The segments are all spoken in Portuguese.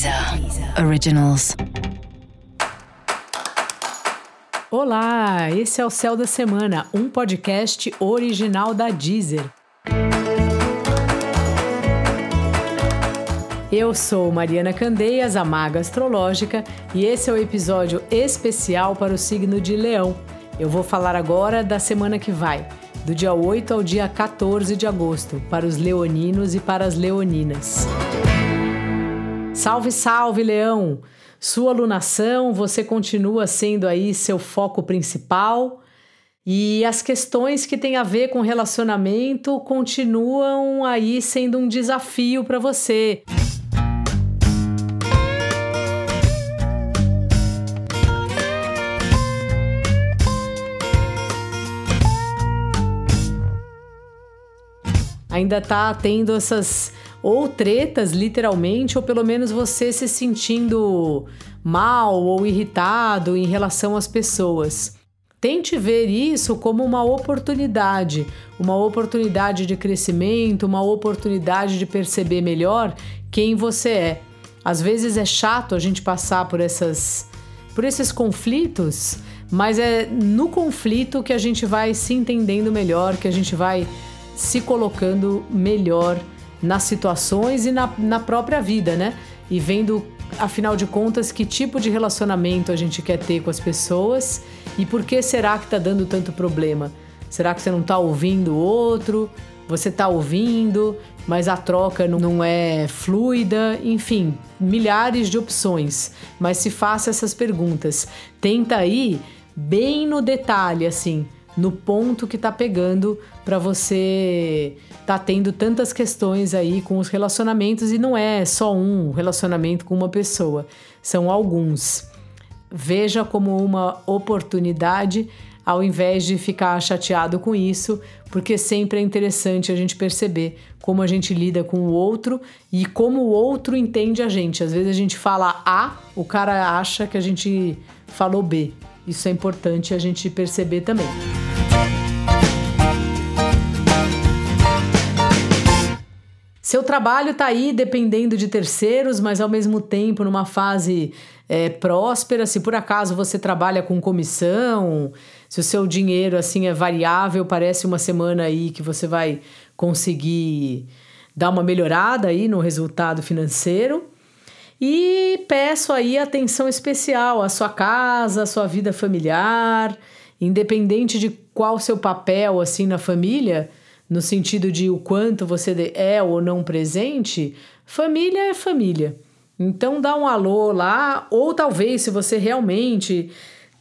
Deezer Originals. Olá, esse é o Céu da Semana, um podcast original da Deezer. Eu sou Mariana Candeias, a Maga Astrológica, e esse é o episódio especial para o signo de Leão. Eu vou falar agora da semana que vai, do dia 8 ao dia 14 de agosto, para os leoninos e para as leoninas. Salve, salve, Leão! Sua alunação, você continua sendo aí seu foco principal e as questões que têm a ver com relacionamento continuam aí sendo um desafio para você. Ainda tá tendo essas ou tretas, literalmente, ou pelo menos você se sentindo mal ou irritado em relação às pessoas. Tente ver isso como uma oportunidade, uma oportunidade de crescimento, uma oportunidade de perceber melhor quem você é. Às vezes é chato a gente passar por essas por esses conflitos, mas é no conflito que a gente vai se entendendo melhor, que a gente vai se colocando melhor nas situações e na, na própria vida, né? E vendo, afinal de contas, que tipo de relacionamento a gente quer ter com as pessoas e por que será que tá dando tanto problema? Será que você não tá ouvindo o outro? Você tá ouvindo, mas a troca não é fluida? Enfim, milhares de opções. Mas se faça essas perguntas. Tenta ir bem no detalhe, assim no ponto que tá pegando para você tá tendo tantas questões aí com os relacionamentos e não é só um relacionamento com uma pessoa, são alguns. Veja como uma oportunidade ao invés de ficar chateado com isso, porque sempre é interessante a gente perceber como a gente lida com o outro e como o outro entende a gente. Às vezes a gente fala A, o cara acha que a gente falou B. Isso é importante a gente perceber também. Seu trabalho está aí dependendo de terceiros, mas ao mesmo tempo numa fase é, próspera. Se por acaso você trabalha com comissão, se o seu dinheiro assim é variável, parece uma semana aí que você vai conseguir dar uma melhorada aí no resultado financeiro. E peço aí atenção especial à sua casa, à sua vida familiar, independente de qual seu papel assim na família no sentido de o quanto você é ou não presente, família é família. Então dá um alô lá, ou talvez se você realmente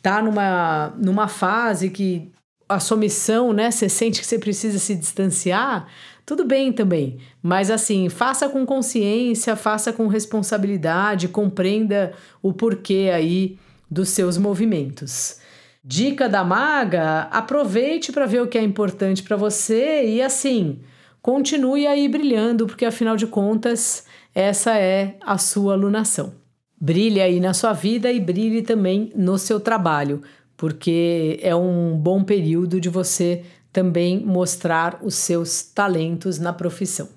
tá numa, numa fase que a sua missão, né, você sente que você precisa se distanciar, tudo bem também. Mas assim, faça com consciência, faça com responsabilidade, compreenda o porquê aí dos seus movimentos. Dica da maga: aproveite para ver o que é importante para você e assim, continue aí brilhando, porque afinal de contas, essa é a sua alunação. Brilhe aí na sua vida e brilhe também no seu trabalho, porque é um bom período de você também mostrar os seus talentos na profissão.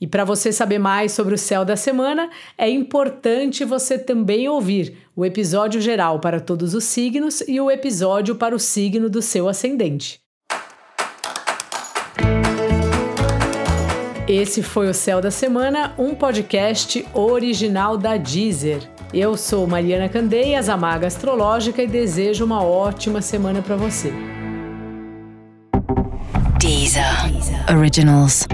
E para você saber mais sobre o céu da semana, é importante você também ouvir o episódio geral para todos os signos e o episódio para o signo do seu ascendente. Esse foi o Céu da Semana, um podcast original da Deezer. Eu sou Mariana Candeias, a Maga Astrológica, e desejo uma ótima semana para você. Deezer. Originals.